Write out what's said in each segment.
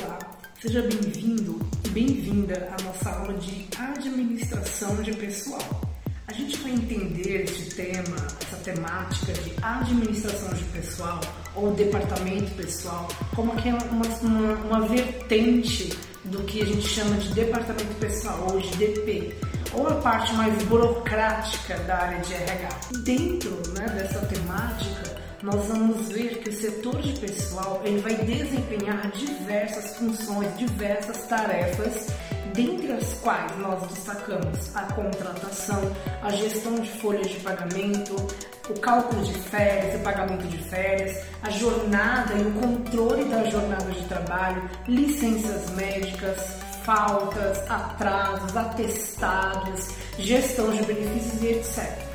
Olá, seja bem-vindo e bem-vinda à nossa aula de administração de pessoal. A gente vai entender este tema, essa temática de administração de pessoal ou departamento pessoal como que uma, uma, uma vertente do que a gente chama de departamento pessoal ou de DP, ou a parte mais burocrática da área de RH. Dentro né, dessa temática, nós vamos ver que o setor de pessoal ele vai desempenhar diversas funções, diversas tarefas, dentre as quais nós destacamos a contratação, a gestão de folhas de pagamento, o cálculo de férias, o pagamento de férias, a jornada e o controle da jornada de trabalho, licenças médicas, faltas, atrasos, atestados, gestão de benefícios e etc.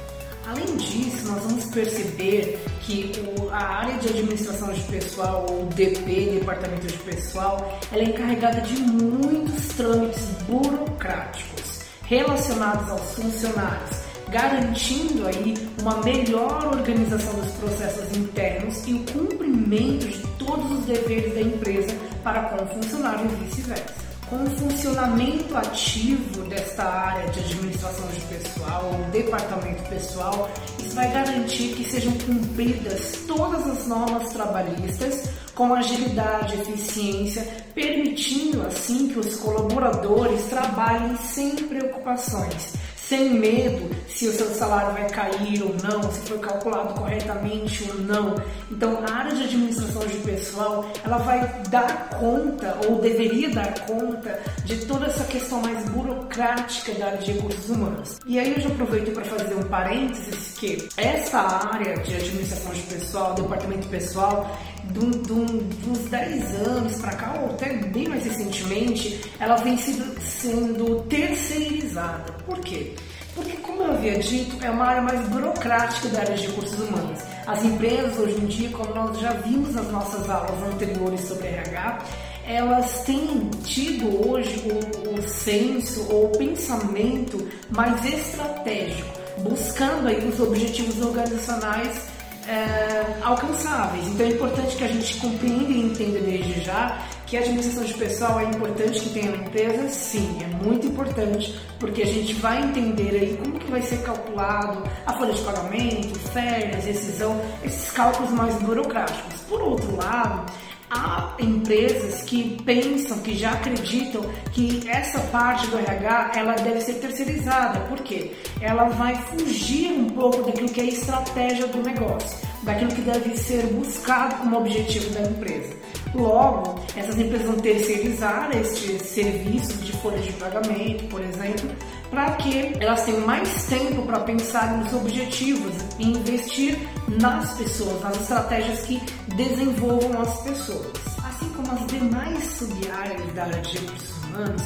Além disso, nós vamos perceber que a área de administração de pessoal, ou DP, Departamento de Pessoal, ela é encarregada de muitos trâmites burocráticos relacionados aos funcionários, garantindo aí uma melhor organização dos processos internos e o cumprimento de todos os deveres da empresa para com o funcionário e vice-versa com o funcionamento ativo desta área de administração de pessoal, ou departamento pessoal, isso vai garantir que sejam cumpridas todas as normas trabalhistas com agilidade e eficiência, permitindo assim que os colaboradores trabalhem sem preocupações sem medo se o seu salário vai cair ou não, se foi calculado corretamente ou não. Então, a área de administração de pessoal, ela vai dar conta ou deveria dar conta de toda essa questão mais burocrática da área de recursos humanos. E aí eu já aproveito para fazer um parênteses que essa área de administração de pessoal, departamento pessoal, de, uns 10 anos para cá, ou até bem mais recentemente, ela vem sido, sendo terceirizada. Por quê? Porque, como eu havia dito, é uma área mais burocrática da área de recursos humanos. As empresas, hoje em dia, como nós já vimos nas nossas aulas anteriores sobre RH, elas têm tido hoje o, o senso ou o pensamento mais estratégico, buscando aí os objetivos organizacionais é, alcançáveis. Então é importante que a gente compreenda e entenda desde já que a administração de pessoal é importante que tenha na empresa, sim, é muito importante, porque a gente vai entender aí como que vai ser calculado a folha de pagamento, férias, decisão, esses cálculos mais burocráticos. Por outro lado, Há empresas que pensam, que já acreditam que essa parte do RH ela deve ser terceirizada, porque ela vai fugir um pouco daquilo que é a estratégia do negócio, daquilo que deve ser buscado como objetivo da empresa. Logo, essas empresas vão terceirizar estes serviços de folha de pagamento, por exemplo, para que elas tenham mais tempo para pensar nos objetivos e investir nas pessoas, nas estratégias que desenvolvam as pessoas. Assim como as demais sub-áreas da área de recursos humanos,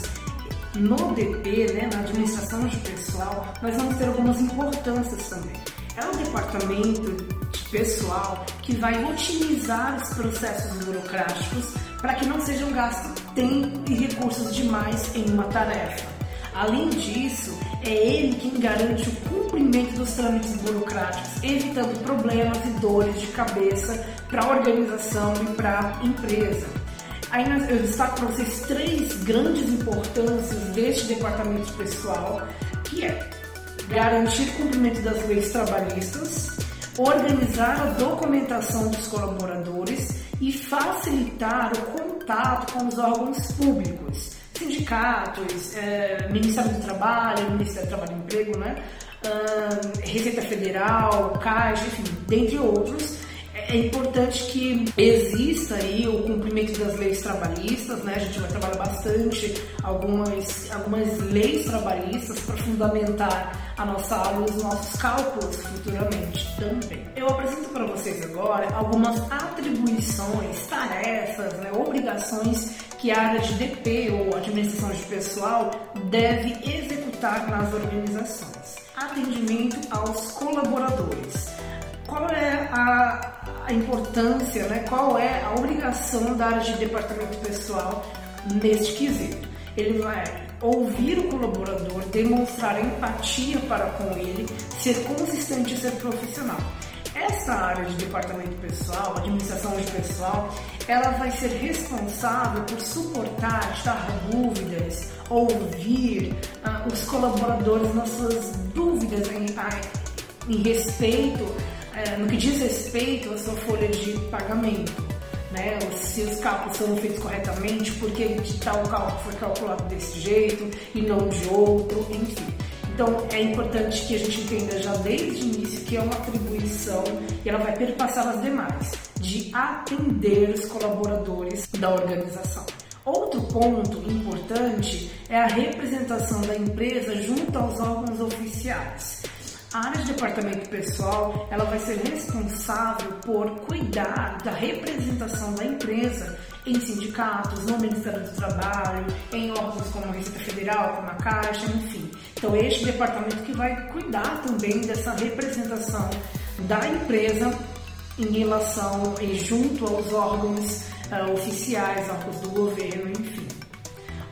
no DP, né, na administração de pessoal, nós vamos ter algumas importâncias também. É um departamento de pessoal que vai otimizar os processos burocráticos para que não sejam gastos tempo e recursos demais em uma tarefa. Além disso, é ele quem garante o cumprimento dos trâmites burocráticos, evitando problemas e dores de cabeça para a organização e para a empresa. Aí eu destaco para vocês três grandes importâncias deste departamento pessoal, que é garantir o cumprimento das leis trabalhistas, organizar a documentação dos colaboradores e facilitar o contato com os órgãos públicos sindicatos, é, Ministério do Trabalho, Ministério do Trabalho e Emprego, né? Receita Federal, Caixa, enfim, dentre outros. É, é importante que exista aí o cumprimento das leis trabalhistas, né? A gente vai trabalhar bastante algumas, algumas leis trabalhistas para fundamentar a nossa aula e os nossos cálculos futuramente também. Eu apresento para vocês agora algumas atribuições, tarefas, né, obrigações que a área de DP ou administração de pessoal deve executar nas organizações. Atendimento aos colaboradores. Qual é a, a importância, né? qual é a obrigação da área de departamento pessoal neste quesito? Ele vai ouvir o colaborador, demonstrar empatia para com ele, ser consistente e ser profissional. Essa área de departamento pessoal, administração de pessoal, ela vai ser responsável por suportar, tirar dúvidas, ouvir uh, os colaboradores nas suas dúvidas em, em respeito, uh, no que diz respeito à sua folha de pagamento. Né, se os cálculos foram feitos corretamente, porque tal cálculo foi calculado desse jeito e não de outro, enfim. Então é importante que a gente entenda já desde o início que é uma atribuição e ela vai perpassar as demais, de atender os colaboradores da organização. Outro ponto importante é a representação da empresa junto aos órgãos oficiais. A área de departamento pessoal, ela vai ser responsável por cuidar da representação da empresa em sindicatos, no Ministério do Trabalho, em órgãos como a Receita Federal, como a Caixa, enfim. Então, este departamento que vai cuidar também dessa representação da empresa em relação e junto aos órgãos uh, oficiais, órgãos do governo, enfim.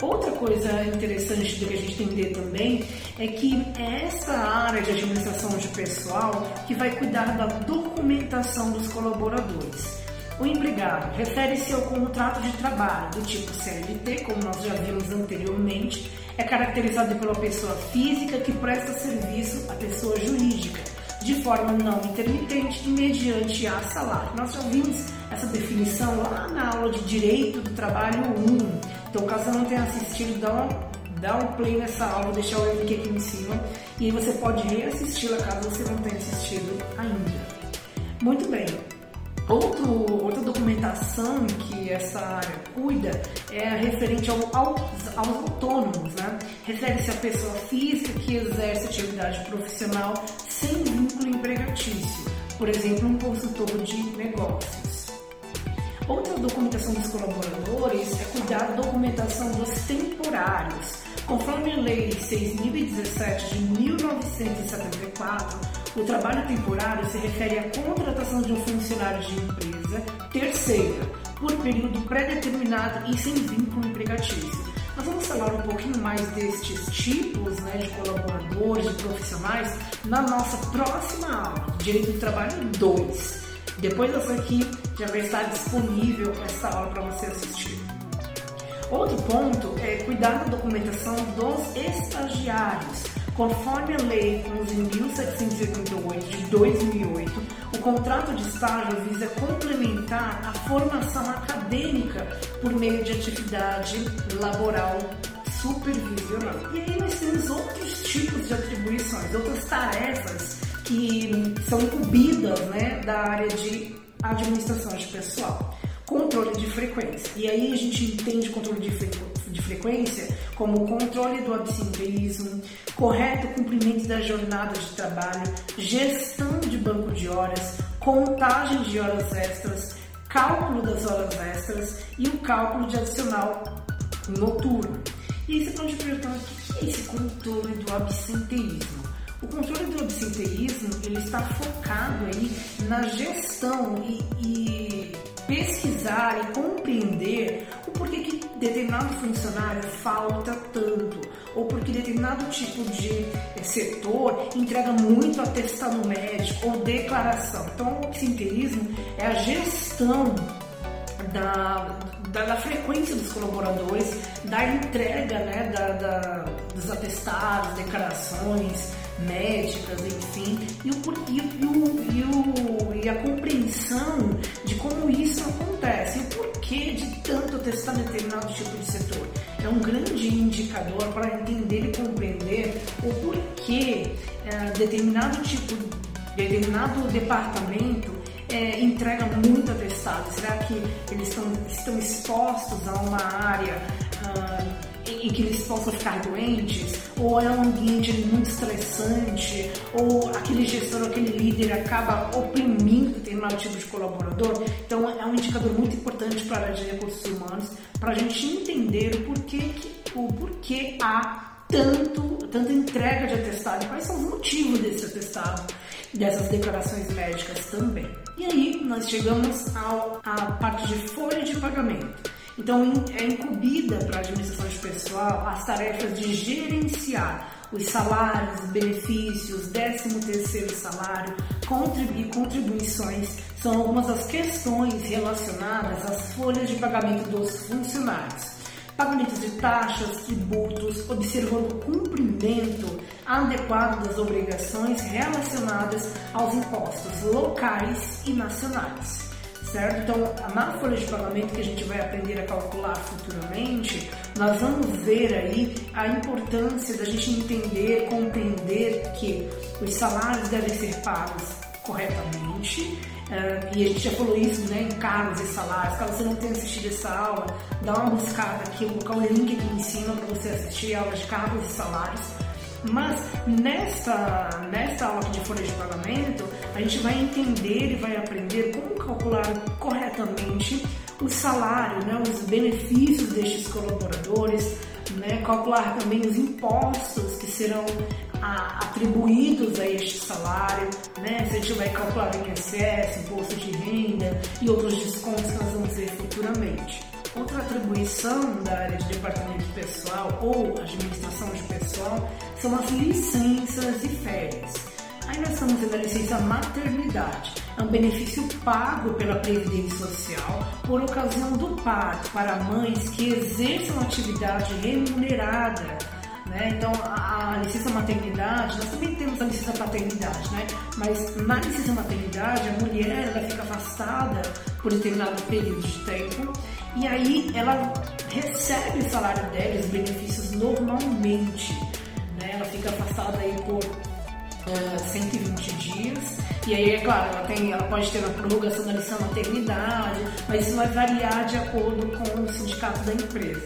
Outra coisa interessante de a gente entender também é que é essa área de administração de pessoal que vai cuidar da documentação dos colaboradores. O empregado refere-se ao contrato de trabalho do tipo CLT, como nós já vimos anteriormente, é caracterizado pela pessoa física que presta serviço à pessoa jurídica, de forma não intermitente e mediante a salário. Nós já vimos essa definição lá na aula de Direito do Trabalho 1. Então, caso não tenha assistido, dá um, dá um play nessa aula, vou deixar o link aqui em cima e você pode reassisti-la caso você não tenha assistido ainda. Muito bem, Outro, outra documentação que essa área cuida é referente ao, aos, aos autônomos, né? Refere-se à pessoa física que exerce atividade profissional sem vínculo empregatício, por exemplo, um consultor de negócios. Outra documentação dos colaboradores é cuidar da documentação dos temporários. Conforme a Lei 6.017 de 1974, o trabalho temporário se refere à contratação de um funcionário de empresa terceira, por período pré-determinado e sem vínculo empregatício. Nós vamos falar um pouquinho mais destes tipos né, de colaboradores, de profissionais, na nossa próxima aula, Direito do Trabalho 2. Depois dessa aqui, já vai estar disponível essa aula para você assistir. Outro ponto é cuidar da documentação dos estagiários. Conforme a Lei 11.788 de 2008, o contrato de estágio visa complementar a formação acadêmica por meio de atividade laboral supervisional. E aí nós temos outros tipos de atribuições, outras tarefas que são incumbidas né, da área de administração de pessoal. Controle de frequência. E aí a gente entende controle de frequência de frequência, como o controle do absenteísmo, correto cumprimento das jornadas de trabalho, gestão de banco de horas, contagem de horas extras, cálculo das horas extras e o cálculo de adicional noturno. E aí você pode perguntar o que é esse controle do absenteísmo? O controle do absenteísmo ele está focado aí na gestão e, e pesquisar e determinado funcionário falta tanto, ou porque determinado tipo de setor entrega muito atestado médico ou declaração. Então, o absenteísmo é a gestão da, da, da, frequência dos colaboradores, da entrega né, da, da, dos atestados, declarações médicas, enfim, e, o, e, o, e, o, e a compreensão de como isso acontece, e o porquê de tanto testar determinado tipo de setor. É um grande indicador para entender e compreender o porquê é, determinado tipo, determinado departamento é, entrega muito atestado? Será que eles estão, estão expostos a uma área em que eles possam ficar doentes, ou é um ambiente muito estressante, ou aquele gestor, aquele líder acaba oprimindo determinado tipo de colaborador. Então é um indicador muito importante para a área de recursos humanos, para a gente entender o porquê, que, o porquê há tanto, tanta entrega de atestado, quais são os motivos desse atestado, dessas declarações médicas também. E aí nós chegamos à parte de folha de pagamento. Então, é incumbida para a administração de pessoal as tarefas de gerenciar os salários, benefícios, 13 terceiro salário, e contribuições são algumas das questões relacionadas às folhas de pagamento dos funcionários. Pagamentos de taxas, tributos, observando o cumprimento adequado das obrigações relacionadas aos impostos locais e nacionais certo? Então, na folha de pagamento que a gente vai aprender a calcular futuramente, nós vamos ver aí a importância da gente entender, compreender que os salários devem ser pagos corretamente. Uh, e a gente já falou isso né, em cargos e salários. Caso você não tenha assistido essa aula, dá uma buscada aqui, eu vou colocar o link aqui em cima para você assistir a aula de cargos e salários mas nesta, nesta aula de folha de pagamento, a gente vai entender e vai aprender como calcular corretamente o salário, né, os benefícios destes colaboradores, né, calcular também os impostos que serão a, atribuídos a este salário, né, se a gente vai calcular o INSS, imposto de renda e outros descontos que nós vamos ver futuramente. Outra atribuição da área de departamento pessoal ou administração de pessoal são as licenças e férias. Aí nós estamos vendo a licença maternidade. É um benefício pago pela Previdência Social por ocasião do parto para mães que exerçam atividade remunerada. Né? Então, a, a, licença maternidade, nós também temos a licença paternidade, né? mas na licença maternidade, a mulher ela fica afastada por determinado período de tempo e aí ela recebe o salário dela, os benefícios normalmente. Né? Ela fica afastada aí por 120 dias. E aí, é claro, ela, tem, ela pode ter uma prorrogação da licença maternidade, mas isso vai variar de acordo com o sindicato da empresa.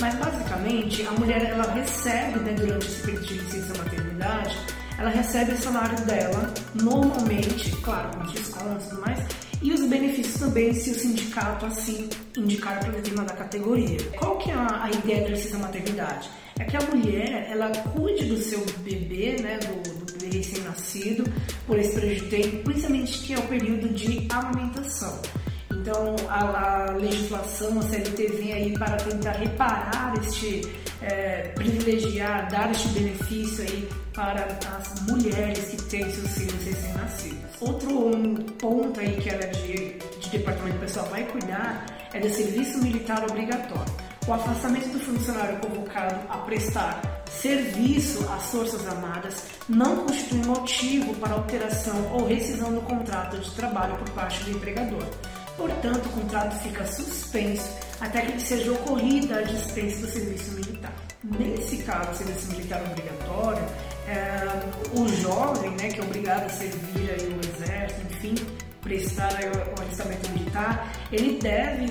Mas basicamente, a mulher ela recebe, né, durante esse período de licença maternidade, ela recebe o salário dela normalmente, claro, com descontos e tudo mais, e os benefícios também se o sindicato assim indicar para determinada categoria. Qual que é a, ideia da licença maternidade? É que a mulher ela cuide do seu bebê, né, do, recém-nascido, por esse tempo, principalmente que é o período de amamentação. Então, a, a, legislação, a CLT vem aí para tentar reparar este, é, privilegiar, dar este benefício aí para as mulheres que têm seus filhos recém-nascidos. Outro um ponto aí que ela de, de departamento pessoal vai cuidar é do serviço militar obrigatório. O afastamento do funcionário convocado a prestar serviço às Forças Armadas não constitui motivo para alteração ou rescisão do contrato de trabalho por parte do empregador. Portanto, o contrato fica suspenso até que seja ocorrida a dispensa do serviço militar. Nesse caso, serviço militar obrigatório, é, o jovem, né, que é obrigado a servir aí o exército, enfim, prestar o alistamento militar, ele deve,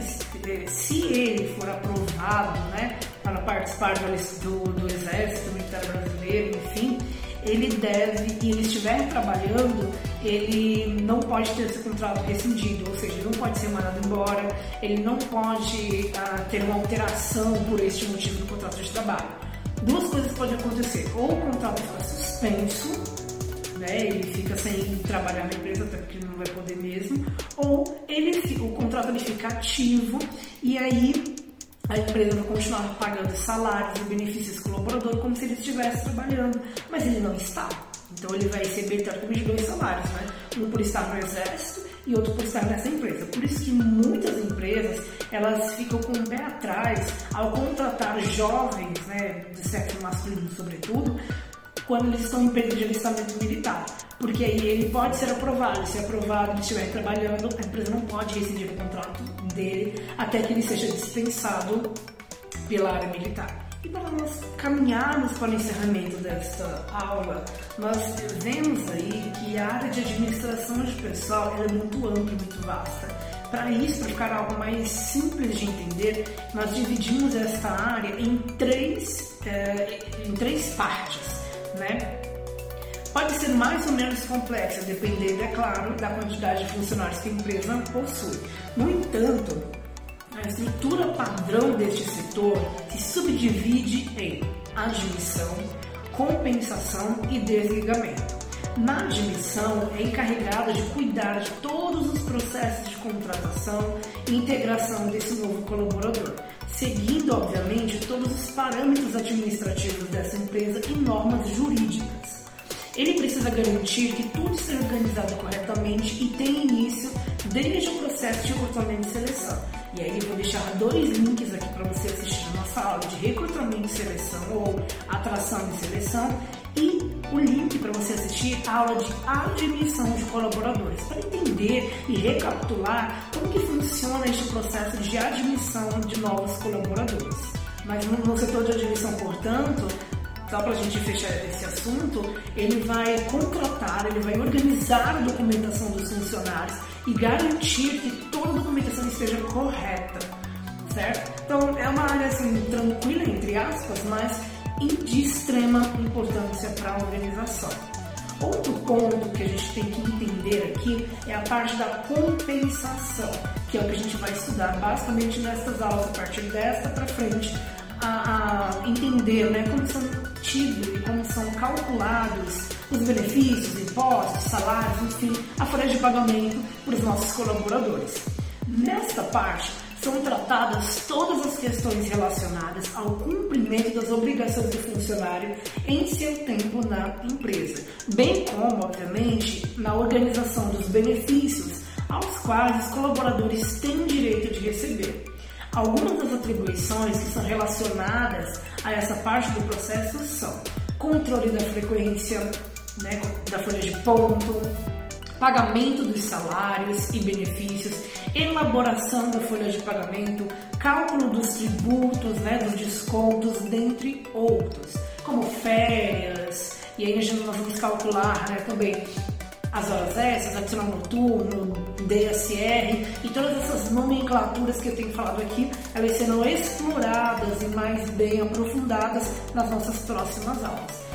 é, se ele for aprovado, né, participar do, do exército militar brasileiro, enfim, ele deve, e ele estiver trabalhando, ele não pode ter esse contrato rescindido, ou seja, ele não pode ser mandado embora, ele não pode uh, ter uma alteração por este motivo do contrato de trabalho. Duas coisas podem acontecer, ou o contrato fica suspenso, né, ele fica sem trabalhar na empresa, até porque ele não vai poder mesmo, ou ele, o contrato ele fica ativo e aí a empresa vai continuar pagando salários e benefícios colaborador como se ele estivesse trabalhando, mas ele não está. Então ele vai receber teoricamente dois salários, né? Um por estar no exército e outro por estar nessa empresa. Por isso que muitas empresas elas ficam com o pé atrás ao contratar jovens, né, de sexo masculino sobretudo, quando eles estão em período de alistamento militar. Porque aí ele pode ser aprovado. Se aprovado, ele estiver trabalhando, a empresa não pode rescindir o contrato dele até que ele seja dispensado pela área militar. E para nós caminharmos para o encerramento desta aula, nós vemos aí que a área de administração de pessoal é muito ampla, muito vasta. Para isso, para ficar algo mais simples de entender, nós dividimos esta área em três, é, em três partes né? Pode ser mais ou menos complexa, dependendo, é claro, da quantidade de funcionários que a empresa possui. No entanto, a estrutura padrão deste setor se subdivide em admissão, compensação e desligamento. Na admissão, é encarregada de cuidar de todos os processos de contratação e integração desse novo colaborador, seguindo, obviamente, todos os parâmetros administrativos dessa empresa e normas jurídicas. ele precisa garantir que tudo seja organizado corretamente e tenha início desde o processo de recrutamento e seleção. E aí eu vou deixar dois links aqui para você assistir a nossa aula de recrutamento e seleção ou atração e seleção e o link para você assistir a aula de admissão de colaboradores para entender e recapitular como que funciona este processo de admissão de novos colaboradores. Mas no setor de admissão, portanto, só para a gente fechar esse assunto, ele vai contratar, ele vai organizar a documentação dos funcionários e garantir que toda a documentação esteja correta, certo? Então é uma área assim tranquila entre aspas, mas de extrema importância para a organização. Outro ponto que a gente tem que entender aqui é a parte da compensação, que é o que a gente vai estudar basicamente nessas aulas, a partir desta para frente, a, a, entender né, como são tidos e como são calculados os benefícios, impostos, salários, enfim, a folha de pagamento para os nossos colaboradores. Nesta parte, são tratadas todas as questões relacionadas ao cumprimento das obrigações do funcionário em seu tempo na empresa, bem como, obviamente, na organização dos benefícios aos quais os colaboradores têm direito de receber. Algumas das atribuições que são relacionadas a essa parte do processo são controle da frequência, né, da folha de ponto, pagamento dos salários e benefícios, elaboração da folha de pagamento, cálculo dos tributos, né, dos descontos, dentre outros, como férias, e aí nós vamos calcular né, também as horas extras, adicional noturno, DSR e todas essas nomenclaturas que eu tenho falado aqui, elas serão exploradas e mais bem aprofundadas nas nossas próximas aulas.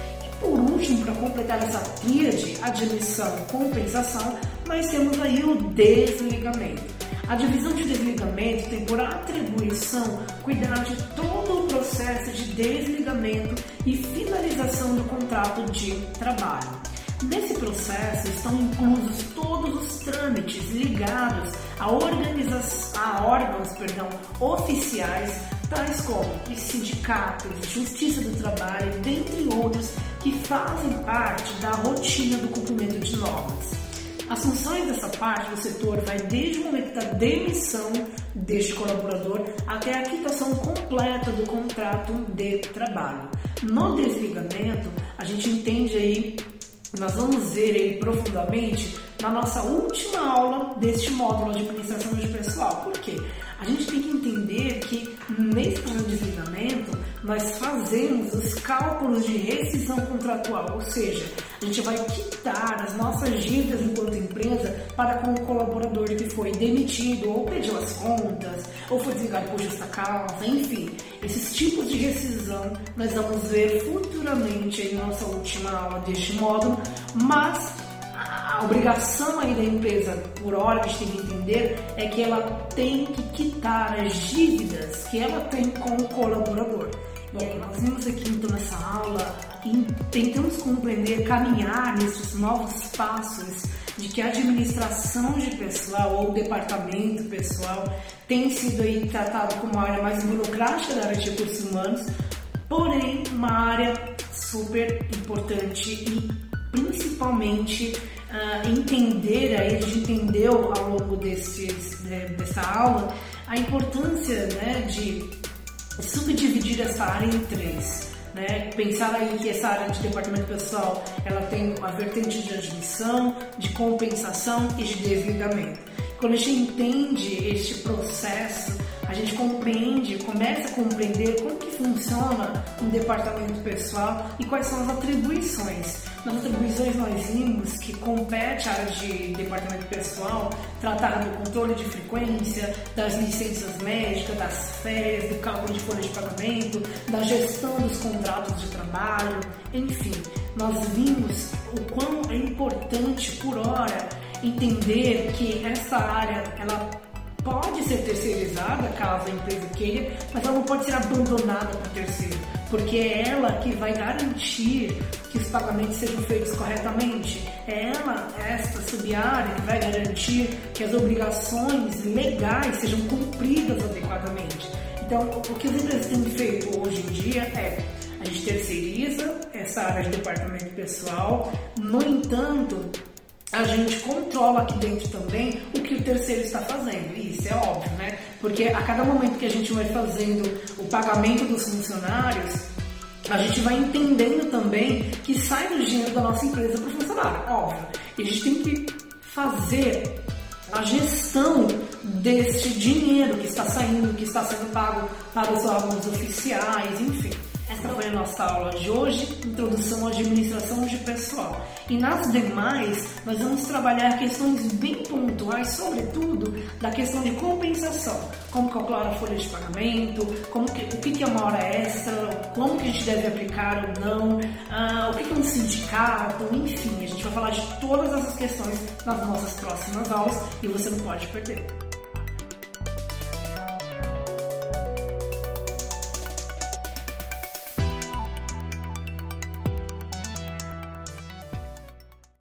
Por último, para completar essa tríade, admissão, compensação, nós temos aí o desligamento. A divisão de desligamento tem por atribuição cuidar de todo o processo de desligamento e finalização do contrato de trabalho. Nesse processo estão inclusos todos os trâmites ligados a, a órgãos perdão, oficiais, tais como sindicatos, justiça do trabalho, dentre outros, que fazem parte da rotina do cumprimento de normas. As funções dessa parte do setor vai desde o momento da demissão deste colaborador até a quitação completa do contrato de trabalho. No desligamento, a gente entende aí nós vamos ver ele profundamente na nossa última aula deste módulo de administração de pessoal. Por quê? A gente tem que entender que nesse plano de desligamento nós fazemos os cálculos de rescisão contratual, ou seja, a gente vai quitar as nossas dívidas enquanto empresa para com o colaborador que foi demitido ou pediu as contas ou foi desligado por justa causa, enfim, esses tipos de rescisão nós vamos ver futuramente em nossa última aula deste módulo, mas obrigação aí da empresa, por gente tem que entender, é que ela tem que quitar as dívidas que ela tem com o colaborador. Aí nós vimos aqui então nessa aula e tentamos compreender, caminhar nesses novos passos de que a administração de pessoal ou departamento pessoal tem sido aí tratado como uma área mais burocrática da área de recursos humanos, porém uma área super importante e principalmente uh, entender, aí a gente entendeu ao longo desses, dessa aula a importância né, de subdividir essa área em três. Né? Pensar aí que essa área de departamento pessoal ela tem uma vertente de admissão, de compensação e de desligamento. Quando a gente entende este processo, a gente compreende, começa a compreender como que funciona um departamento pessoal e quais são as atribuições. Nas atribuições nós vimos que compete à área de departamento pessoal tratar do controle de frequência, das licenças médicas, das férias, do cálculo de folha de pagamento, da gestão dos contratos de trabalho, enfim, nós vimos o quão é importante por hora entender que essa área ela pode ser terceirizada caso a empresa queira, mas ela não pode ser abandonada para terceiro, porque é ela que vai garantir que os pagamentos sejam feitos corretamente. É ela, esta sub-área, que vai garantir que as obrigações legais sejam cumpridas adequadamente. Então, o que as empresas têm feito hoje em dia é a gente terceiriza essa área de departamento pessoal, no entanto, a gente controla aqui dentro também o que o terceiro está fazendo. Isso é óbvio, né? Porque a cada momento que a gente vai fazendo o pagamento dos funcionários, a gente vai entendendo também que sai do dinheiro da nossa empresa para o funcionário, óbvio. E a gente tem que fazer a gestão deste dinheiro que está saindo, que está sendo pago para os órgãos oficiais, enfim. Essa foi a nossa aula de hoje, Introdução à Administração de Pessoal. E nas demais, nós vamos trabalhar questões bem pontuais, sobretudo da questão de compensação. Como calcular a folha de pagamento, como que, o que é uma hora extra, como que a gente deve aplicar ou não, ah, o que é um sindicato, enfim, a gente vai falar de todas essas questões nas nossas próximas aulas e você não pode perder.